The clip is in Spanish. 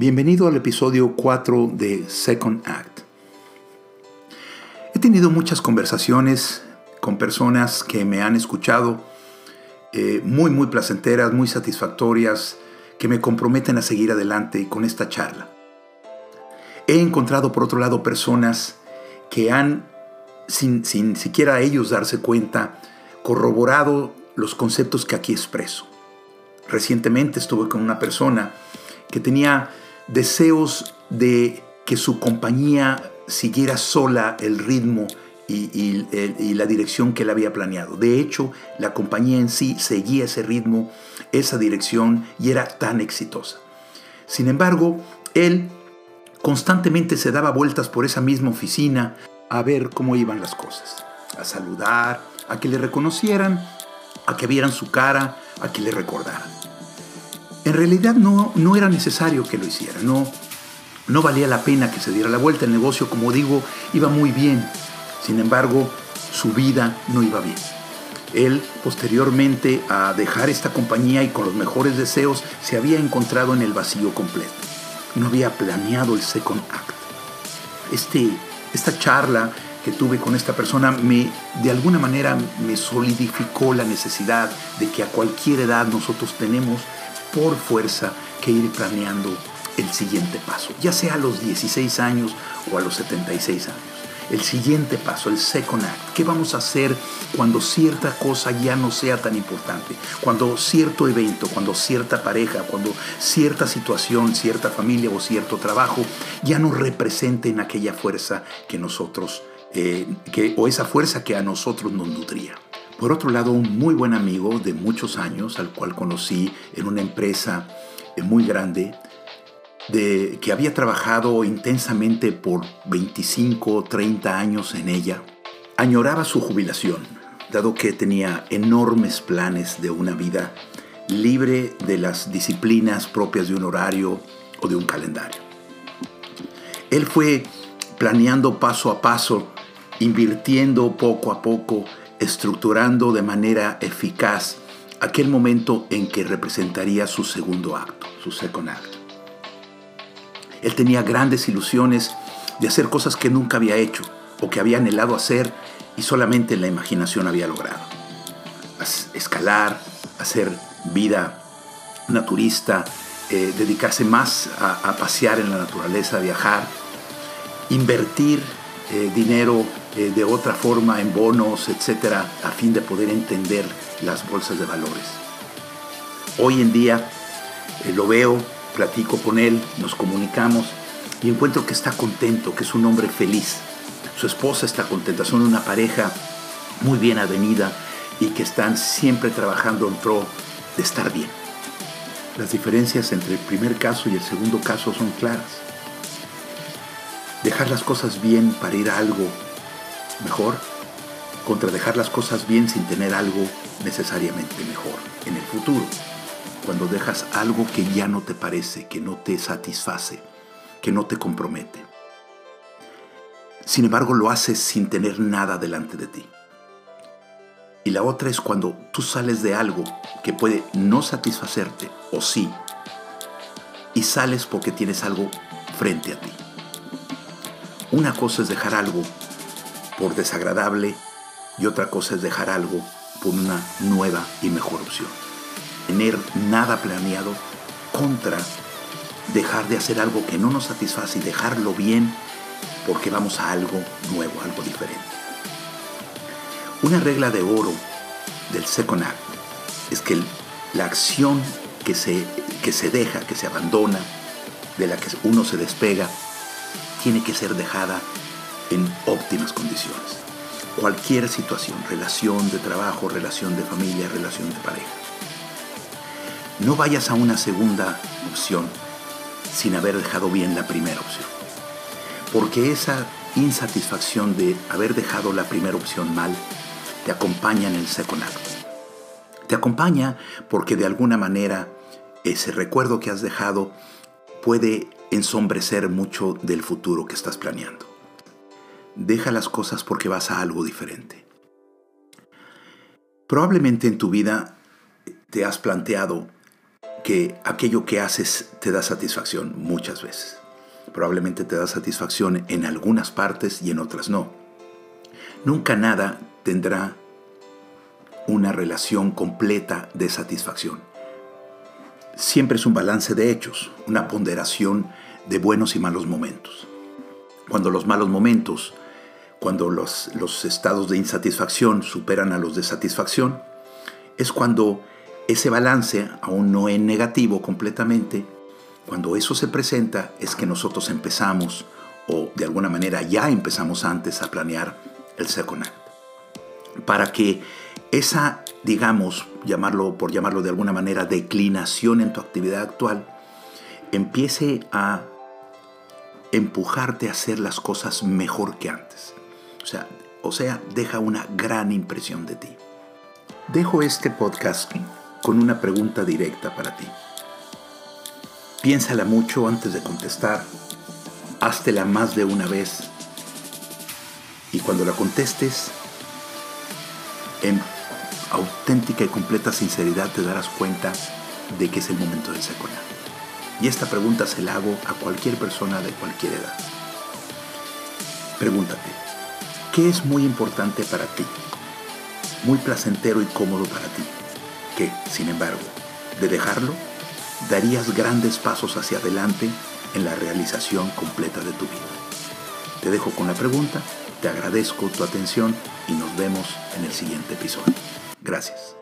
Bienvenido al episodio 4 de Second Act. He tenido muchas conversaciones con personas que me han escuchado, eh, muy, muy placenteras, muy satisfactorias, que me comprometen a seguir adelante con esta charla. He encontrado, por otro lado, personas que han, sin, sin siquiera ellos darse cuenta, corroborado los conceptos que aquí expreso. Recientemente estuve con una persona que tenía deseos de que su compañía siguiera sola el ritmo y, la dirección que él había planeado. De hecho, la compañía en sí seguía ese ritmo, esa dirección y era tan exitosa. Sin embargo, él constantemente se daba vueltas por esa misma oficina a ver cómo iban las cosas, a saludar, a que le reconocieran, a que vieran su cara, a que le recordaran. En realidad no, no era necesario que lo hiciera, no, no valía la pena que se diera la vuelta. El negocio, como digo, iba muy bien. Sin embargo, su vida no iba bien. Él, posteriormente a dejar esta compañía y con los mejores deseos, se había encontrado en el vacío completo. No había planeado el second act. Este, esta charla que tuve con esta persona me, de alguna manera, me solidificó la necesidad de que a cualquier edad nosotros tenemos por fuerza que ir planeando el siguiente paso, ya sea a los 16 años o a los 76 años. El siguiente paso, el second act. ¿Qué vamos a hacer cuando cierta cosa ya no sea tan importante? Cuando cierto evento, cuando cierta pareja, cuando cierta situación, cierta familia o cierto trabajo ya no representen aquella fuerza que nosotros, eh, que, o esa fuerza que a nosotros nos nutría. Por otro lado, un muy buen amigo de muchos años, al cual conocí en una empresa eh, muy grande, de, que había trabajado intensamente por 25 o 30 años en ella, añoraba su jubilación, dado que tenía enormes planes de una vida libre de las disciplinas propias de un horario o de un calendario. Él fue planeando paso a paso, invirtiendo poco a poco estructurando de manera eficaz aquel momento en que representaría su segundo acto, su second act. Él tenía grandes ilusiones de hacer cosas que nunca había hecho o que había anhelado hacer y solamente en la imaginación había logrado. Escalar, hacer vida naturista, eh, dedicarse más a, pasear en la naturaleza, viajar, invertir eh, dinero de otra forma en bonos, etcétera, a fin de poder entender las bolsas de valores. Hoy en día eh, lo veo, platico con él, nos comunicamos y encuentro que está contento, que es un hombre feliz. Su esposa está contenta, son una pareja muy bien avenida y que están siempre trabajando en pro de estar bien. Las diferencias entre el primer caso y el segundo caso son claras. Dejar las cosas bien para ir a algo mejor contra dejar las cosas bien sin tener algo necesariamente mejor en el futuro. Cuando dejas algo que ya no te parece, que no te satisface, que no te compromete. Sin embargo, lo haces sin tener nada delante de ti. Y la otra es cuando tú sales de algo que puede no satisfacerte, o sí, y sales porque tienes algo frente a ti. Una cosa es dejar algo por desagradable y otra cosa es dejar algo por una nueva y mejor opción. Tener nada planeado contra dejar de hacer algo que no nos satisface y dejarlo bien porque vamos a algo nuevo, algo diferente. Una regla de oro del Second Act es que la acción que se, que se deja, que se abandona, de la que uno se despega, tiene que ser dejada en óptimas condiciones. Cualquier situación, relación de trabajo, relación de familia, relación de pareja. No vayas a una segunda opción sin haber dejado bien la primera opción. Porque esa insatisfacción de haber dejado la primera opción mal te acompaña en el second act. Te acompaña porque de alguna manera ese recuerdo que has dejado puede ensombrecer mucho del futuro que estás planeando. Deja las cosas porque vas a algo diferente. Probablemente en tu vida te has planteado que aquello que haces te da satisfacción muchas veces. Probablemente te da satisfacción en algunas partes y en otras no. Nunca nada tendrá una relación completa de satisfacción. Siempre es un balance de hechos, una ponderación de buenos y malos momentos. Cuando los malos momentos, cuando los, los estados de insatisfacción superan a los de satisfacción, es cuando ese balance, aún no en negativo completamente, cuando eso se presenta es que nosotros empezamos, o de alguna manera ya empezamos antes a planear el second act. Para que esa, digamos, llamarlo, por llamarlo de alguna manera, declinación en tu actividad actual, empiece a empujarte a hacer las cosas mejor que antes. O sea, deja una gran impresión de ti. Dejo este podcast con una pregunta directa para ti. Piénsala mucho antes de contestar. Háztela más de una vez. Y cuando la contestes, en auténtica y completa sinceridad te darás cuenta de que es el momento de seconar. Y esta pregunta se la hago a cualquier persona de cualquier edad. Pregúntate, ¿qué es muy importante para ti? Muy placentero y cómodo para ti. Que, sin embargo, de dejarlo, darías grandes pasos hacia adelante en la realización completa de tu vida. Te dejo con la pregunta, te agradezco tu atención y nos vemos en el siguiente episodio. Gracias.